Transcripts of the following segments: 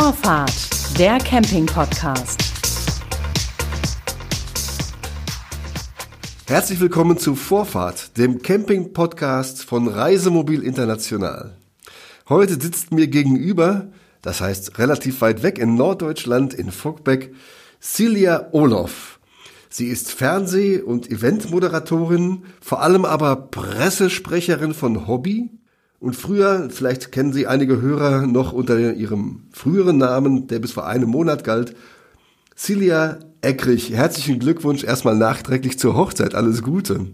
Vorfahrt, der Camping-Podcast. Herzlich willkommen zu Vorfahrt, dem Camping-Podcast von Reisemobil International. Heute sitzt mir gegenüber, das heißt relativ weit weg in Norddeutschland in Fogbeck, Silja Olof. Sie ist Fernseh- und Eventmoderatorin, vor allem aber Pressesprecherin von Hobby. Und früher, vielleicht kennen Sie einige Hörer noch unter ihrem früheren Namen, der bis vor einem Monat galt, Silja Eckrich. Herzlichen Glückwunsch erstmal nachträglich zur Hochzeit. Alles Gute.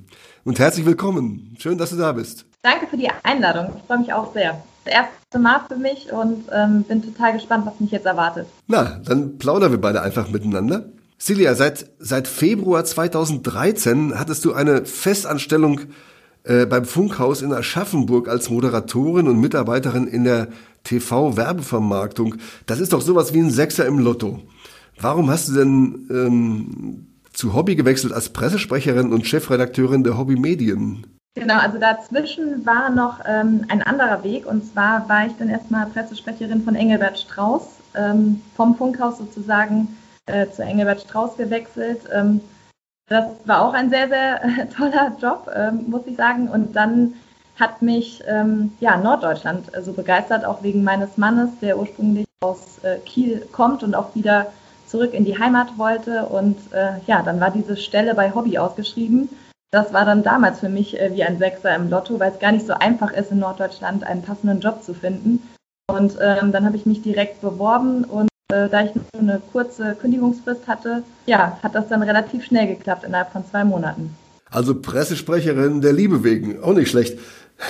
Und herzlich willkommen. Schön, dass du da bist. Danke für die Einladung. Ich freue mich auch sehr. Das erste Mal für mich und ähm, bin total gespannt, was mich jetzt erwartet. Na, dann plaudern wir beide einfach miteinander. Silja, seit, seit Februar 2013 hattest du eine Festanstellung äh, beim Funkhaus in Aschaffenburg als Moderatorin und Mitarbeiterin in der TV-Werbevermarktung. Das ist doch sowas wie ein Sechser im Lotto. Warum hast du denn ähm, zu Hobby gewechselt als Pressesprecherin und Chefredakteurin der Hobby Medien? Genau, also dazwischen war noch ähm, ein anderer Weg und zwar war ich dann erstmal Pressesprecherin von Engelbert Strauß, ähm, vom Funkhaus sozusagen äh, zu Engelbert Strauß gewechselt. Ähm, das war auch ein sehr, sehr äh, toller Job, ähm, muss ich sagen. Und dann hat mich ähm, ja, Norddeutschland so begeistert, auch wegen meines Mannes, der ursprünglich aus äh, Kiel kommt und auch wieder zurück in die Heimat wollte. Und äh, ja, dann war diese Stelle bei Hobby ausgeschrieben. Das war dann damals für mich äh, wie ein Sechser im Lotto, weil es gar nicht so einfach ist, in Norddeutschland einen passenden Job zu finden. Und ähm, dann habe ich mich direkt beworben und äh, da ich nur eine kurze Kündigungsfrist hatte, ja, hat das dann relativ schnell geklappt, innerhalb von zwei Monaten. Also Pressesprecherin der Liebe wegen, auch nicht schlecht.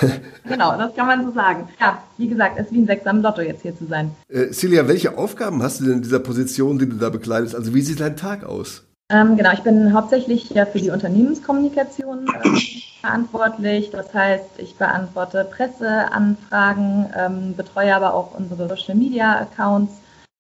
genau, das kann man so sagen. Ja, wie gesagt, es ist wie ein Sechser im Lotto, jetzt hier zu sein. Äh, Celia, welche Aufgaben hast du denn in dieser Position, die du da bekleidest? Also wie sieht dein Tag aus? Ähm, genau, ich bin hauptsächlich ja für die Unternehmenskommunikation äh, verantwortlich. Das heißt, ich beantworte Presseanfragen, ähm, betreue aber auch unsere Social Media Accounts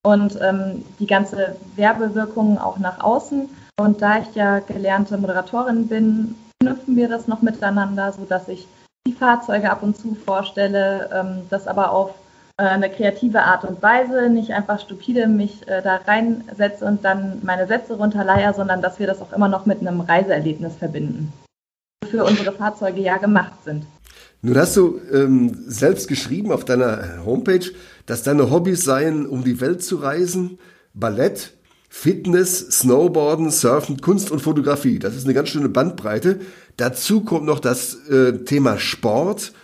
und ähm, die ganze Werbewirkung auch nach außen. Und da ich ja gelernte Moderatorin bin, knüpfen wir das noch miteinander, sodass ich die Fahrzeuge ab und zu vorstelle, ähm, das aber auf äh, eine kreative Art und Weise, nicht einfach stupide mich äh, da reinsetze und dann meine Sätze runterleier, sondern dass wir das auch immer noch mit einem Reiseerlebnis verbinden, für unsere Fahrzeuge ja gemacht sind. Nun hast du ähm, selbst geschrieben auf deiner Homepage, dass deine Hobbys seien, um die Welt zu reisen, Ballett, Fitness, Snowboarden, Surfen, Kunst und Fotografie. Das ist eine ganz schöne Bandbreite. Dazu kommt noch das äh, Thema Sport,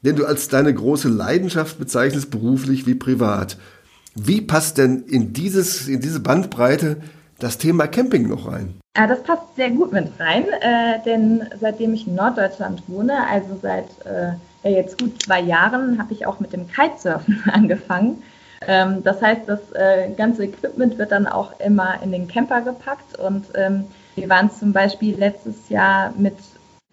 den du als deine große Leidenschaft bezeichnest, beruflich wie privat. Wie passt denn in, dieses, in diese Bandbreite das Thema Camping noch rein? Ja, das passt sehr gut mit rein, äh, denn seitdem ich in Norddeutschland wohne, also seit äh, ja, jetzt gut zwei Jahren, habe ich auch mit dem Kitesurfen angefangen. Ähm, das heißt, das äh, ganze Equipment wird dann auch immer in den Camper gepackt und ähm, wir waren zum Beispiel letztes Jahr mit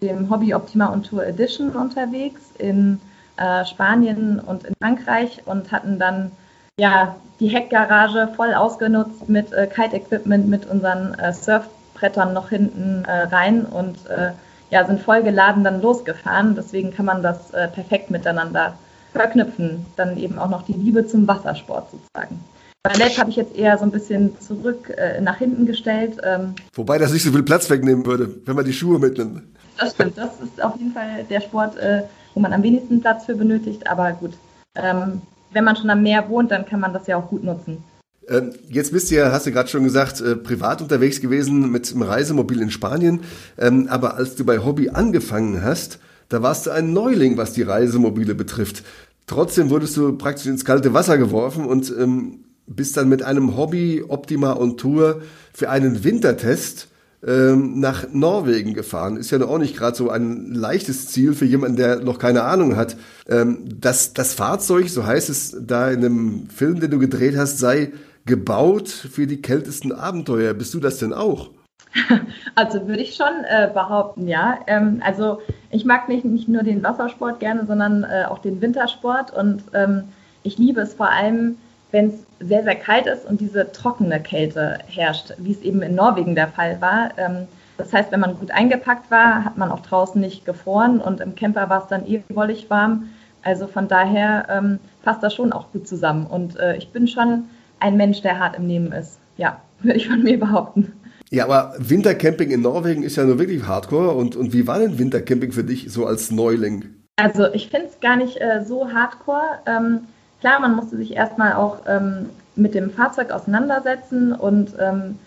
dem Hobby Optima on Tour Edition unterwegs in äh, Spanien und in Frankreich und hatten dann ja die Heckgarage voll ausgenutzt mit äh, Kite-Equipment, mit unseren äh, Surfbrettern noch hinten äh, rein und äh, ja, sind voll geladen dann losgefahren. Deswegen kann man das äh, perfekt miteinander verknüpfen. Dann eben auch noch die Liebe zum Wassersport sozusagen. Ballett habe ich jetzt eher so ein bisschen zurück äh, nach hinten gestellt. Ähm, Wobei das nicht so viel Platz wegnehmen würde, wenn man die Schuhe mitnimmt. Das stimmt, das ist auf jeden Fall der Sport, äh, wo man am wenigsten Platz für benötigt. Aber gut, ähm, wenn man schon am Meer wohnt, dann kann man das ja auch gut nutzen. Ähm, jetzt bist du ja, hast du gerade schon gesagt, äh, privat unterwegs gewesen mit dem Reisemobil in Spanien. Ähm, aber als du bei Hobby angefangen hast, da warst du ein Neuling, was die Reisemobile betrifft. Trotzdem wurdest du praktisch ins kalte Wasser geworfen und ähm, bist dann mit einem Hobby Optima on Tour für einen Wintertest ähm, nach Norwegen gefahren. Ist ja auch nicht gerade so ein leichtes Ziel für jemanden, der noch keine Ahnung hat. Ähm, das, das Fahrzeug, so heißt es da in einem Film, den du gedreht hast, sei gebaut für die kältesten Abenteuer. Bist du das denn auch? Also würde ich schon äh, behaupten, ja. Ähm, also ich mag nicht, nicht nur den Wassersport gerne, sondern äh, auch den Wintersport. Und ähm, ich liebe es vor allem, wenn es sehr, sehr kalt ist und diese trockene Kälte herrscht, wie es eben in Norwegen der Fall war. Ähm, das heißt, wenn man gut eingepackt war, hat man auch draußen nicht gefroren und im Camper war es dann eh wollig warm. Also von daher ähm, passt das schon auch gut zusammen. Und äh, ich bin schon ein Mensch, der hart im Nehmen ist. Ja, würde ich von mir behaupten. Ja, aber Wintercamping in Norwegen ist ja nur wirklich Hardcore. Und, und wie war denn Wintercamping für dich so als Neuling? Also ich finde es gar nicht äh, so hardcore. Ähm, klar, man musste sich erstmal auch ähm, mit dem Fahrzeug auseinandersetzen und ähm,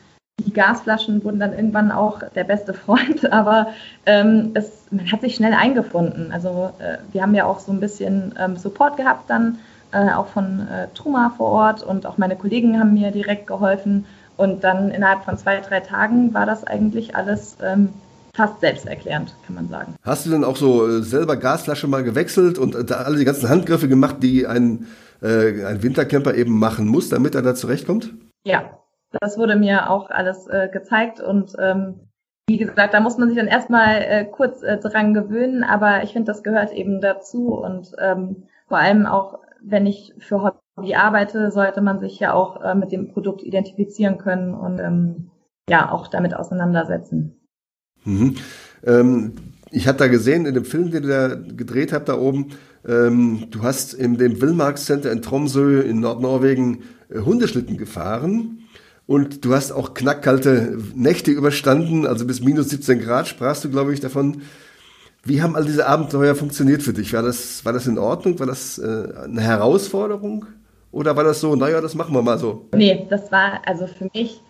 die Gasflaschen wurden dann irgendwann auch der beste Freund, aber ähm, es, man hat sich schnell eingefunden. Also äh, wir haben ja auch so ein bisschen ähm, Support gehabt dann, äh, auch von äh, Truma vor Ort und auch meine Kollegen haben mir direkt geholfen. Und dann innerhalb von zwei, drei Tagen war das eigentlich alles ähm, fast selbsterklärend, kann man sagen. Hast du denn auch so äh, selber Gasflasche mal gewechselt und äh, da alle die ganzen Handgriffe gemacht, die ein, äh, ein Wintercamper eben machen muss, damit er da zurechtkommt? Ja, das wurde mir auch alles äh, gezeigt und ähm, wie gesagt, da muss man sich dann erstmal äh, kurz äh, dran gewöhnen, aber ich finde, das gehört eben dazu und ähm, vor allem auch, wenn ich für Hobby arbeite, sollte man sich ja auch äh, mit dem Produkt identifizieren können und ähm, ja auch damit auseinandersetzen. Mhm. Ähm, ich habe da gesehen in dem Film, den du da gedreht habt da oben, ähm, du hast in dem Villmark Center in Tromsø in Nordnorwegen äh, Hundeschlitten gefahren. Und du hast auch knackkalte Nächte überstanden, also bis minus 17 Grad sprachst du, glaube ich, davon. Wie haben all diese Abenteuer funktioniert für dich? War das, war das in Ordnung? War das äh, eine Herausforderung? Oder war das so, naja, das machen wir mal so? Nee, das war also für mich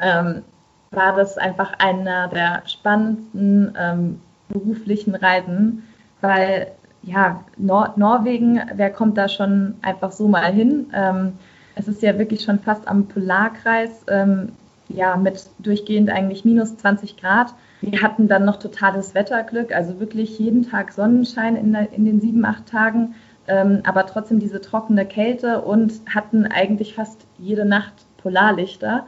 ähm, war das einfach einer der spannendsten ähm, beruflichen Reisen, weil ja, Nor Norwegen, wer kommt da schon einfach so mal hin? Ähm, es ist ja wirklich schon fast am Polarkreis, ähm, ja, mit durchgehend eigentlich minus 20 Grad. Wir hatten dann noch totales Wetterglück, also wirklich jeden Tag Sonnenschein in, der, in den sieben, acht Tagen, ähm, aber trotzdem diese trockene Kälte und hatten eigentlich fast jede Nacht Polarlichter.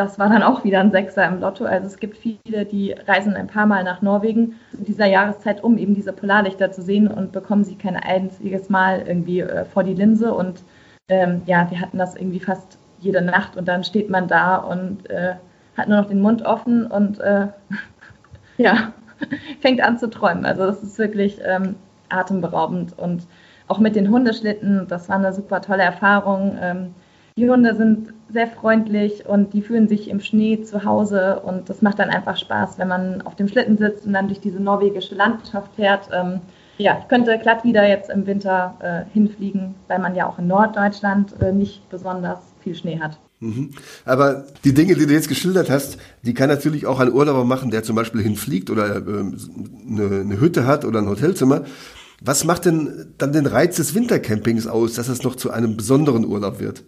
Das war dann auch wieder ein Sechser im Lotto. Also es gibt viele, die reisen ein paar Mal nach Norwegen in dieser Jahreszeit, um eben diese Polarlichter zu sehen und bekommen sie kein einziges Mal irgendwie äh, vor die Linse. Und ähm, ja, wir hatten das irgendwie fast jede Nacht und dann steht man da und äh, hat nur noch den Mund offen und äh, ja, fängt an zu träumen. Also das ist wirklich ähm, atemberaubend und auch mit den Hundeschlitten, das war eine super tolle Erfahrung. Ähm, die Hunde sind sehr freundlich und die fühlen sich im Schnee zu Hause und das macht dann einfach Spaß, wenn man auf dem Schlitten sitzt und dann durch diese norwegische Landschaft fährt. Ähm, ja, ich könnte glatt wieder jetzt im Winter äh, hinfliegen, weil man ja auch in Norddeutschland äh, nicht besonders viel Schnee hat. Mhm. Aber die Dinge, die du jetzt geschildert hast, die kann natürlich auch ein Urlauber machen, der zum Beispiel hinfliegt oder äh, eine, eine Hütte hat oder ein Hotelzimmer. Was macht denn dann den Reiz des Wintercampings aus, dass es noch zu einem besonderen Urlaub wird?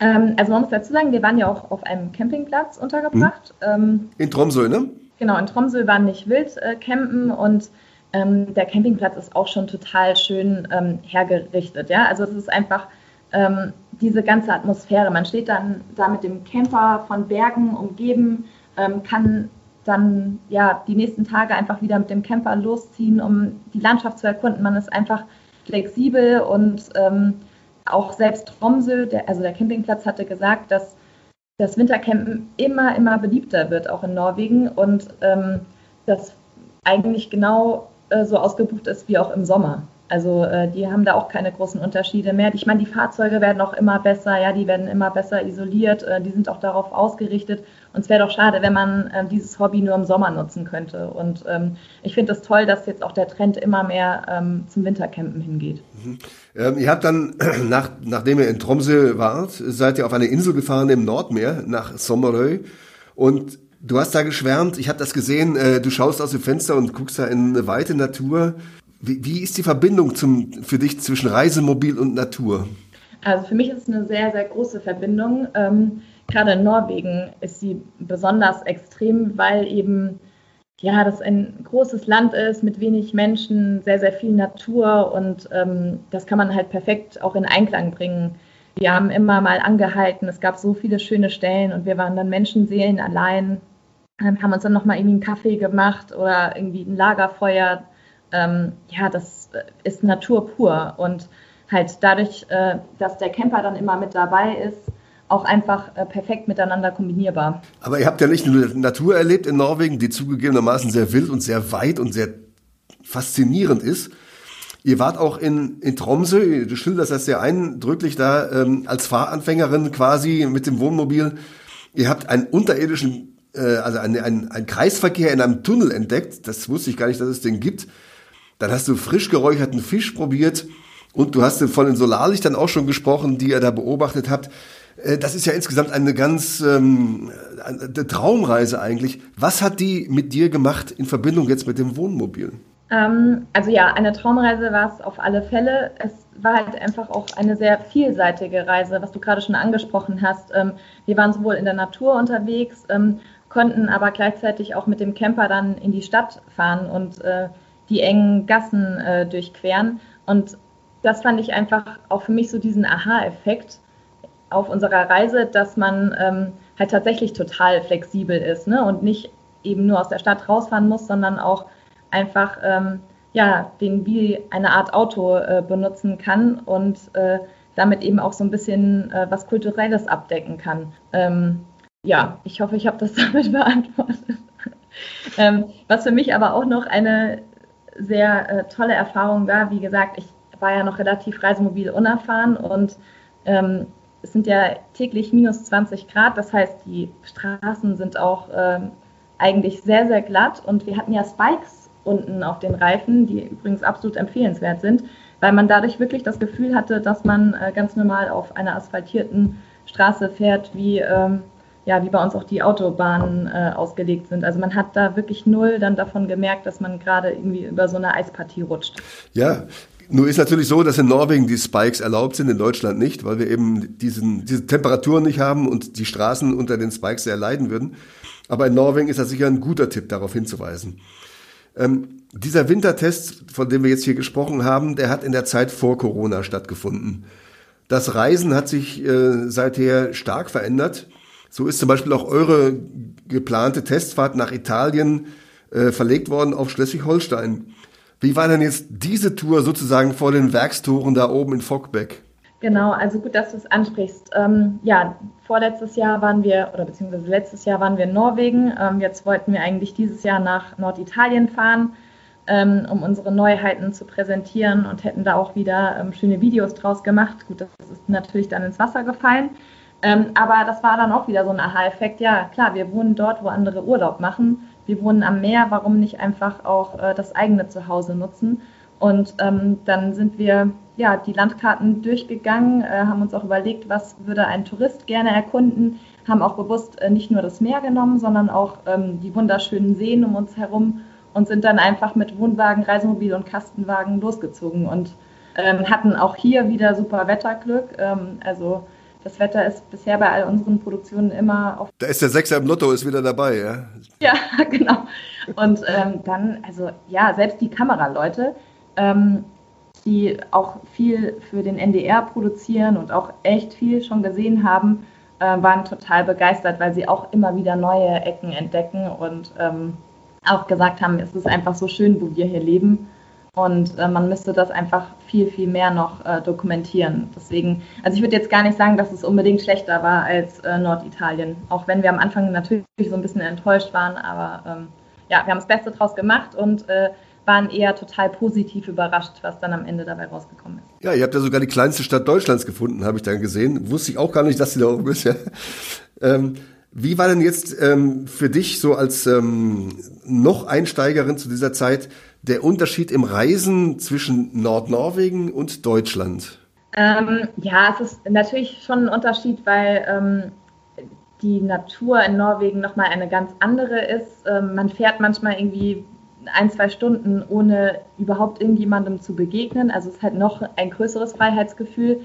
Ähm, also man muss dazu sagen, wir waren ja auch auf einem Campingplatz untergebracht. Mhm. in Tromsø, ne? Genau, in Tromsø waren nicht wild äh, campen und ähm, der Campingplatz ist auch schon total schön ähm, hergerichtet. Ja? Also es ist einfach ähm, diese ganze Atmosphäre. Man steht dann da mit dem Camper von Bergen umgeben, ähm, kann dann ja die nächsten Tage einfach wieder mit dem Camper losziehen, um die Landschaft zu erkunden. Man ist einfach flexibel und ähm, auch selbst Tromsø, der, also der Campingplatz hatte gesagt, dass das Wintercampen immer, immer beliebter wird, auch in Norwegen und ähm, das eigentlich genau äh, so ausgebucht ist wie auch im Sommer. Also äh, die haben da auch keine großen Unterschiede mehr. Ich meine, die Fahrzeuge werden auch immer besser, ja, die werden immer besser isoliert, äh, die sind auch darauf ausgerichtet. Und es wäre doch schade, wenn man äh, dieses Hobby nur im Sommer nutzen könnte. Und ähm, ich finde es das toll, dass jetzt auch der Trend immer mehr ähm, zum Wintercampen hingeht. Mhm. Ähm, ihr habt dann, nach, nachdem ihr in Tromsø wart, seid ihr auf eine Insel gefahren im Nordmeer nach Sommerøy. Und du hast da geschwärmt, ich habe das gesehen, äh, du schaust aus dem Fenster und guckst da in eine weite Natur. Wie, wie ist die Verbindung zum, für dich zwischen Reisemobil und Natur? Also für mich ist es eine sehr, sehr große Verbindung. Ähm, gerade in Norwegen ist sie besonders extrem, weil eben ja, das ein großes Land ist mit wenig Menschen, sehr, sehr viel Natur und ähm, das kann man halt perfekt auch in Einklang bringen. Wir haben immer mal angehalten, es gab so viele schöne Stellen und wir waren dann Menschenseelen allein, ähm, haben uns dann nochmal irgendwie einen Kaffee gemacht oder irgendwie ein Lagerfeuer ähm, ja, das ist Natur pur und halt dadurch, äh, dass der Camper dann immer mit dabei ist, auch einfach äh, perfekt miteinander kombinierbar. Aber ihr habt ja nicht nur Natur erlebt in Norwegen, die zugegebenermaßen sehr wild und sehr weit und sehr faszinierend ist. Ihr wart auch in, in Tromsø, du schilderst das sehr eindrücklich da, ähm, als Fahranfängerin quasi mit dem Wohnmobil. Ihr habt einen unterirdischen, äh, also einen, einen, einen Kreisverkehr in einem Tunnel entdeckt. Das wusste ich gar nicht, dass es den gibt. Dann hast du frisch geräucherten Fisch probiert und du hast von den Solarlichtern auch schon gesprochen, die ihr da beobachtet habt. Äh, das ist ja insgesamt eine ganz ähm, eine Traumreise eigentlich. Was hat die mit dir gemacht in Verbindung jetzt mit dem Wohnmobil? Ähm, also ja, eine Traumreise war es auf alle Fälle. Es war halt einfach auch eine sehr vielseitige Reise, was du gerade schon angesprochen hast. Ähm, wir waren sowohl in der Natur unterwegs, ähm, konnten aber gleichzeitig auch mit dem Camper dann in die Stadt fahren und äh, die engen Gassen äh, durchqueren. Und das fand ich einfach auch für mich so diesen Aha-Effekt auf unserer Reise, dass man ähm, halt tatsächlich total flexibel ist ne? und nicht eben nur aus der Stadt rausfahren muss, sondern auch einfach ähm, ja, den wie eine Art Auto äh, benutzen kann und äh, damit eben auch so ein bisschen äh, was Kulturelles abdecken kann. Ähm, ja, ich hoffe, ich habe das damit beantwortet. ähm, was für mich aber auch noch eine sehr äh, tolle Erfahrung war, wie gesagt, ich war ja noch relativ reisemobil unerfahren und ähm, es sind ja täglich minus 20 Grad, das heißt, die Straßen sind auch ähm, eigentlich sehr, sehr glatt. Und wir hatten ja Spikes unten auf den Reifen, die übrigens absolut empfehlenswert sind, weil man dadurch wirklich das Gefühl hatte, dass man äh, ganz normal auf einer asphaltierten Straße fährt, wie, ähm, ja, wie bei uns auch die Autobahnen äh, ausgelegt sind. Also man hat da wirklich null dann davon gemerkt, dass man gerade irgendwie über so eine Eispartie rutscht. Ja, nur ist natürlich so, dass in Norwegen die Spikes erlaubt sind, in Deutschland nicht, weil wir eben diesen, diese Temperaturen nicht haben und die Straßen unter den Spikes sehr leiden würden. Aber in Norwegen ist das sicher ein guter Tipp, darauf hinzuweisen. Ähm, dieser Wintertest, von dem wir jetzt hier gesprochen haben, der hat in der Zeit vor Corona stattgefunden. Das Reisen hat sich äh, seither stark verändert. So ist zum Beispiel auch eure geplante Testfahrt nach Italien äh, verlegt worden auf Schleswig-Holstein. Wie war denn jetzt diese Tour sozusagen vor den Werkstoren da oben in Fockbeck? Genau, also gut, dass du es ansprichst. Ähm, ja, vorletztes Jahr waren wir, oder beziehungsweise letztes Jahr waren wir in Norwegen. Ähm, jetzt wollten wir eigentlich dieses Jahr nach Norditalien fahren, ähm, um unsere Neuheiten zu präsentieren und hätten da auch wieder ähm, schöne Videos draus gemacht. Gut, das ist natürlich dann ins Wasser gefallen. Ähm, aber das war dann auch wieder so ein Aha-Effekt. Ja, klar, wir wohnen dort, wo andere Urlaub machen wir wohnen am Meer, warum nicht einfach auch äh, das eigene Zuhause nutzen? Und ähm, dann sind wir ja die Landkarten durchgegangen, äh, haben uns auch überlegt, was würde ein Tourist gerne erkunden, haben auch bewusst äh, nicht nur das Meer genommen, sondern auch ähm, die wunderschönen Seen um uns herum und sind dann einfach mit Wohnwagen, Reisemobil und Kastenwagen losgezogen und ähm, hatten auch hier wieder super Wetterglück. Ähm, also das Wetter ist bisher bei all unseren Produktionen immer auf. Da ist der Sechser im Lotto, ist wieder dabei, ja? Ja, genau. Und ähm, dann, also ja, selbst die Kameraleute, ähm, die auch viel für den NDR produzieren und auch echt viel schon gesehen haben, äh, waren total begeistert, weil sie auch immer wieder neue Ecken entdecken und ähm, auch gesagt haben, es ist einfach so schön, wo wir hier leben. Und äh, man müsste das einfach viel, viel mehr noch äh, dokumentieren. Deswegen, also ich würde jetzt gar nicht sagen, dass es unbedingt schlechter war als äh, Norditalien. Auch wenn wir am Anfang natürlich so ein bisschen enttäuscht waren, aber ähm, ja, wir haben das Beste draus gemacht und äh, waren eher total positiv überrascht, was dann am Ende dabei rausgekommen ist. Ja, ihr habt ja sogar die kleinste Stadt Deutschlands gefunden, habe ich dann gesehen. Wusste ich auch gar nicht, dass sie da oben ist. Ja. Ähm, wie war denn jetzt ähm, für dich so als ähm, noch Einsteigerin zu dieser Zeit der Unterschied im Reisen zwischen Nordnorwegen und Deutschland? Ähm, ja, es ist natürlich schon ein Unterschied, weil ähm, die Natur in Norwegen nochmal eine ganz andere ist. Ähm, man fährt manchmal irgendwie ein, zwei Stunden, ohne überhaupt irgendjemandem zu begegnen. Also es ist halt noch ein größeres Freiheitsgefühl.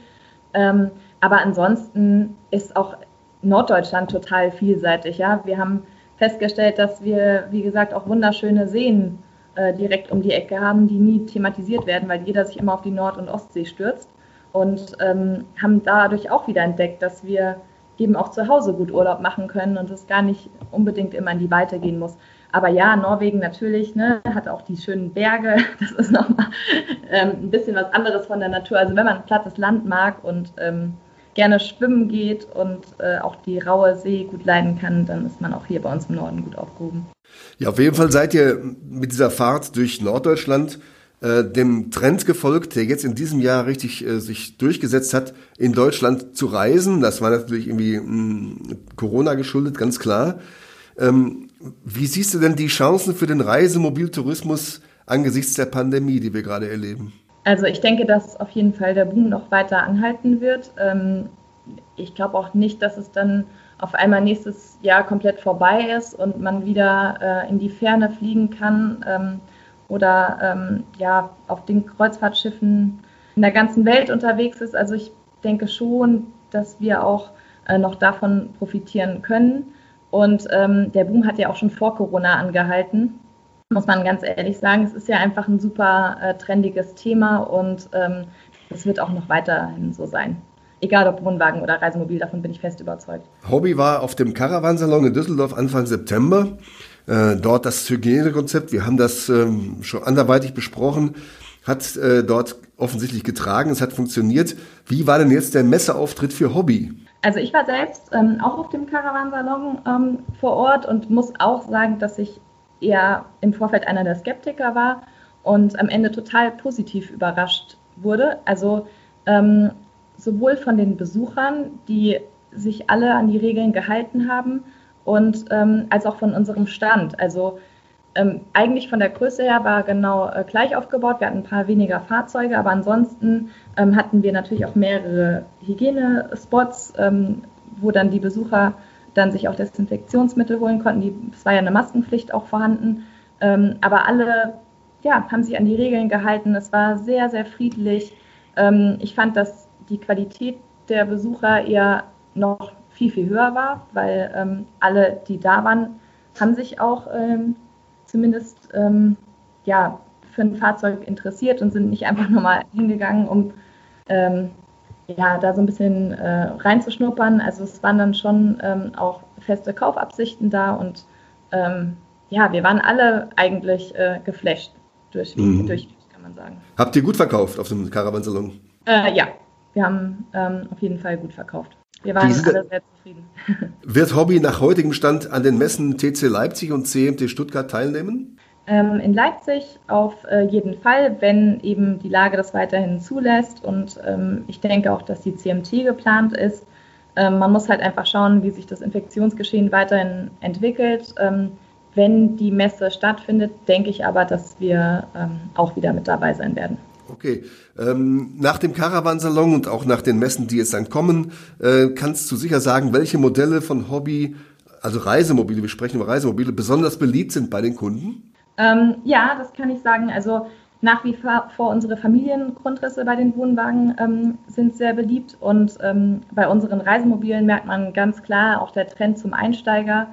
Ähm, aber ansonsten ist auch Norddeutschland total vielseitig. Ja? Wir haben festgestellt, dass wir, wie gesagt, auch wunderschöne Seen äh, direkt um die Ecke haben, die nie thematisiert werden, weil jeder sich immer auf die Nord- und Ostsee stürzt. Und ähm, haben dadurch auch wieder entdeckt, dass wir eben auch zu Hause gut Urlaub machen können und es gar nicht unbedingt immer in die Weite gehen muss. Aber ja, Norwegen natürlich, ne, hat auch die schönen Berge. Das ist nochmal ähm, ein bisschen was anderes von der Natur. Also wenn man plattes Land mag und ähm, gerne schwimmen geht und äh, auch die raue See gut leiden kann, dann ist man auch hier bei uns im Norden gut aufgehoben. Ja, auf jeden Fall seid ihr mit dieser Fahrt durch Norddeutschland äh, dem Trend gefolgt, der jetzt in diesem Jahr richtig äh, sich durchgesetzt hat, in Deutschland zu reisen. Das war natürlich irgendwie mh, mm, Corona geschuldet, ganz klar. Ähm, wie siehst du denn die Chancen für den Reisemobiltourismus angesichts der Pandemie, die wir gerade erleben? Also ich denke, dass auf jeden Fall der Boom noch weiter anhalten wird. Ähm, ich glaube auch nicht, dass es dann auf einmal nächstes Jahr komplett vorbei ist und man wieder äh, in die Ferne fliegen kann ähm, oder ähm, ja auf den Kreuzfahrtschiffen in der ganzen Welt unterwegs ist. Also ich denke schon, dass wir auch äh, noch davon profitieren können. Und der Boom hat ja auch schon vor Corona angehalten, muss man ganz ehrlich sagen. Es ist ja einfach ein super äh, trendiges Thema und ähm, es wird auch noch weiterhin so sein. Egal ob Wohnwagen oder Reisemobil, davon bin ich fest überzeugt. Hobby war auf dem Caravansalon in Düsseldorf Anfang September. Äh, dort das Hygienekonzept, wir haben das ähm, schon anderweitig besprochen, hat äh, dort offensichtlich getragen, es hat funktioniert. Wie war denn jetzt der Messeauftritt für Hobby? Also ich war selbst ähm, auch auf dem Caravansalon ähm, vor Ort und muss auch sagen, dass ich eher im Vorfeld einer der Skeptiker war und am Ende total positiv überrascht wurde. Also ähm, sowohl von den Besuchern, die sich alle an die Regeln gehalten haben, und ähm, als auch von unserem Stand. Also ähm, eigentlich von der Größe her war genau äh, gleich aufgebaut. Wir hatten ein paar weniger Fahrzeuge, aber ansonsten ähm, hatten wir natürlich auch mehrere Hygienespots, ähm, wo dann die Besucher dann sich auch Desinfektionsmittel holen konnten. es war ja eine Maskenpflicht auch vorhanden. Ähm, aber alle ja, haben sich an die Regeln gehalten. Es war sehr, sehr friedlich. Ähm, ich fand, dass die Qualität der Besucher eher noch viel, viel höher war, weil ähm, alle, die da waren, haben sich auch ähm, zumindest ähm, ja, für ein Fahrzeug interessiert und sind nicht einfach nur mal hingegangen, um ähm, ja, da so ein bisschen äh, reinzuschnuppern. Also es waren dann schon ähm, auch feste Kaufabsichten da und ähm, ja, wir waren alle eigentlich äh, geflasht durch, mhm. durch, kann man sagen. Habt ihr gut verkauft auf dem Caravansalon? Äh, ja, wir haben ähm, auf jeden Fall gut verkauft. Wir waren Diese, alle sehr zufrieden. Wird Hobby nach heutigem Stand an den Messen TC Leipzig und CMT Stuttgart teilnehmen? Ähm, in Leipzig auf äh, jeden Fall, wenn eben die Lage das weiterhin zulässt. Und ähm, ich denke auch, dass die CMT geplant ist. Ähm, man muss halt einfach schauen, wie sich das Infektionsgeschehen weiterhin entwickelt. Wenn die Messe stattfindet, denke ich aber, dass wir auch wieder mit dabei sein werden. Okay. Nach dem Caravansalon und auch nach den Messen, die jetzt dann kommen, äh, kannst du sicher sagen, welche Modelle von Hobby, also Reisemobile, wir sprechen über Reisemobile, besonders beliebt sind bei den Kunden? Ähm, ja, das kann ich sagen. Also nach wie vor unsere Familiengrundrisse bei den Wohnwagen ähm, sind sehr beliebt und ähm, bei unseren Reisemobilen merkt man ganz klar auch der Trend zum Einsteiger,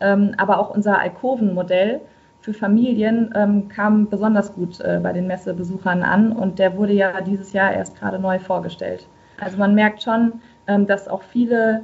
ähm, aber auch unser Alkoven-Modell für Familien ähm, kam besonders gut äh, bei den Messebesuchern an und der wurde ja dieses Jahr erst gerade neu vorgestellt. Also man merkt schon, ähm, dass auch viele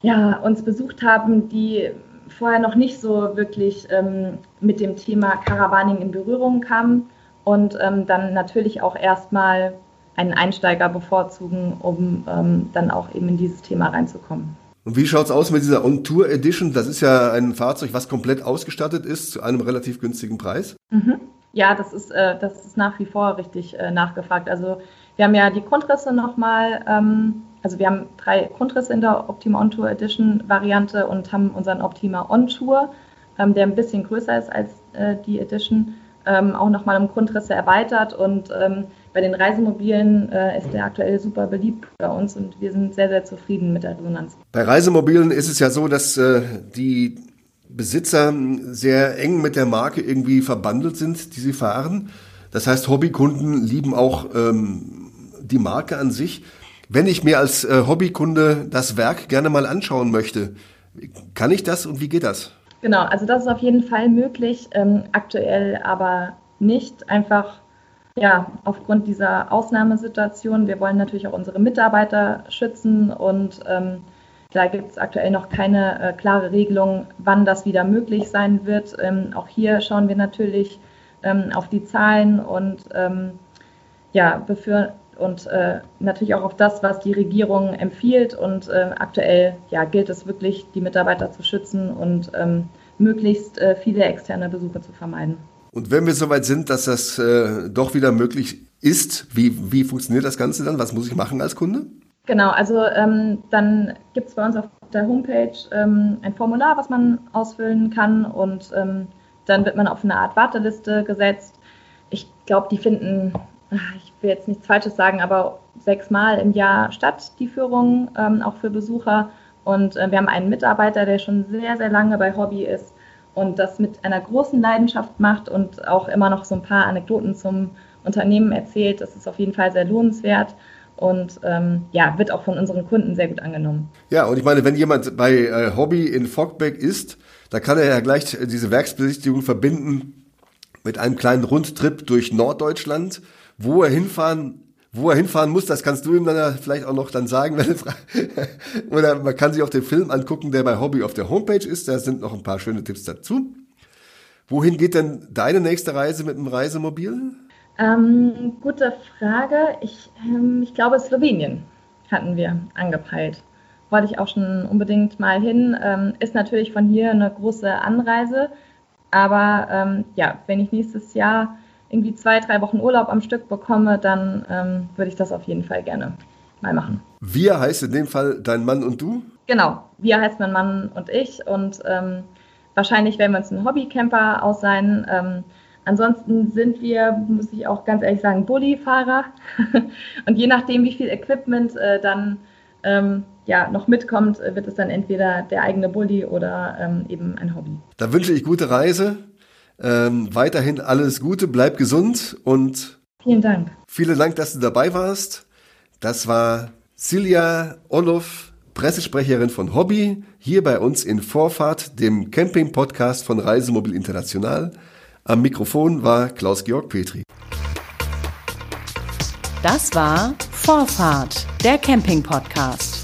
ja, uns besucht haben, die vorher noch nicht so wirklich ähm, mit dem Thema Caravaning in Berührung kamen und ähm, dann natürlich auch erstmal einen Einsteiger bevorzugen, um ähm, dann auch eben in dieses Thema reinzukommen. Und wie schaut's aus mit dieser On-Tour Edition? Das ist ja ein Fahrzeug, was komplett ausgestattet ist zu einem relativ günstigen Preis. Mhm. Ja, das ist, äh, das ist nach wie vor richtig äh, nachgefragt. Also wir haben ja die Grundrisse nochmal, ähm, also wir haben drei Grundrisse in der Optima On-Tour Edition Variante und haben unseren Optima On-Tour, ähm, der ein bisschen größer ist als äh, die Edition, ähm, auch nochmal um Grundrisse erweitert und ähm, bei den Reisemobilen äh, ist der aktuell super beliebt bei uns und wir sind sehr, sehr zufrieden mit der Resonanz. Bei Reisemobilen ist es ja so, dass äh, die Besitzer sehr eng mit der Marke irgendwie verbandelt sind, die sie fahren. Das heißt, Hobbykunden lieben auch ähm, die Marke an sich. Wenn ich mir als äh, Hobbykunde das Werk gerne mal anschauen möchte, kann ich das und wie geht das? Genau, also das ist auf jeden Fall möglich, ähm, aktuell aber nicht, einfach ja, aufgrund dieser Ausnahmesituation, wir wollen natürlich auch unsere Mitarbeiter schützen und ähm, da gibt es aktuell noch keine äh, klare Regelung, wann das wieder möglich sein wird. Ähm, auch hier schauen wir natürlich ähm, auf die Zahlen und ähm, ja, und äh, natürlich auch auf das, was die Regierung empfiehlt. Und äh, aktuell ja, gilt es wirklich, die Mitarbeiter zu schützen und ähm, möglichst äh, viele externe Besuche zu vermeiden. Und wenn wir soweit sind, dass das äh, doch wieder möglich ist, wie, wie funktioniert das Ganze dann? Was muss ich machen als Kunde? Genau, also ähm, dann gibt es bei uns auf der Homepage ähm, ein Formular, was man ausfüllen kann und ähm, dann wird man auf eine Art Warteliste gesetzt. Ich glaube, die finden, ich will jetzt nichts Falsches sagen, aber sechsmal im Jahr statt, die Führung, ähm, auch für Besucher. Und äh, wir haben einen Mitarbeiter, der schon sehr, sehr lange bei Hobby ist und das mit einer großen Leidenschaft macht und auch immer noch so ein paar Anekdoten zum Unternehmen erzählt. Das ist auf jeden Fall sehr lohnenswert und ähm, ja, wird auch von unseren Kunden sehr gut angenommen. Ja, und ich meine, wenn jemand bei äh, Hobby in Fogbeck ist, da kann er ja gleich diese Werksbesichtigung verbinden mit einem kleinen Rundtrip durch Norddeutschland, wo er hinfahren wo er hinfahren muss, das kannst du ihm dann vielleicht auch noch dann sagen. Wenn Oder man kann sich auch den Film angucken, der bei Hobby auf der Homepage ist. Da sind noch ein paar schöne Tipps dazu. Wohin geht denn deine nächste Reise mit dem Reisemobil? Ähm, gute Frage. Ich, ähm, ich glaube, Slowenien hatten wir angepeilt. Wollte ich auch schon unbedingt mal hin. Ähm, ist natürlich von hier eine große Anreise. Aber ähm, ja, wenn ich nächstes Jahr irgendwie zwei, drei Wochen Urlaub am Stück bekomme, dann ähm, würde ich das auf jeden Fall gerne mal machen. Wir heißt in dem Fall dein Mann und du? Genau, wir heißt mein Mann und ich und ähm, wahrscheinlich werden wir uns ein Hobbycamper aus sein. Ähm, ansonsten sind wir, muss ich auch ganz ehrlich sagen, Bullifahrer und je nachdem, wie viel Equipment äh, dann ähm, ja, noch mitkommt, wird es dann entweder der eigene Bulli oder ähm, eben ein Hobby. Da wünsche ich gute Reise ähm, weiterhin alles Gute, bleib gesund und vielen Dank. Vielen Dank, dass du dabei warst. Das war Silja Olof, Pressesprecherin von Hobby, hier bei uns in Vorfahrt, dem Camping-Podcast von Reisemobil International. Am Mikrofon war Klaus-Georg Petri. Das war Vorfahrt, der Camping-Podcast.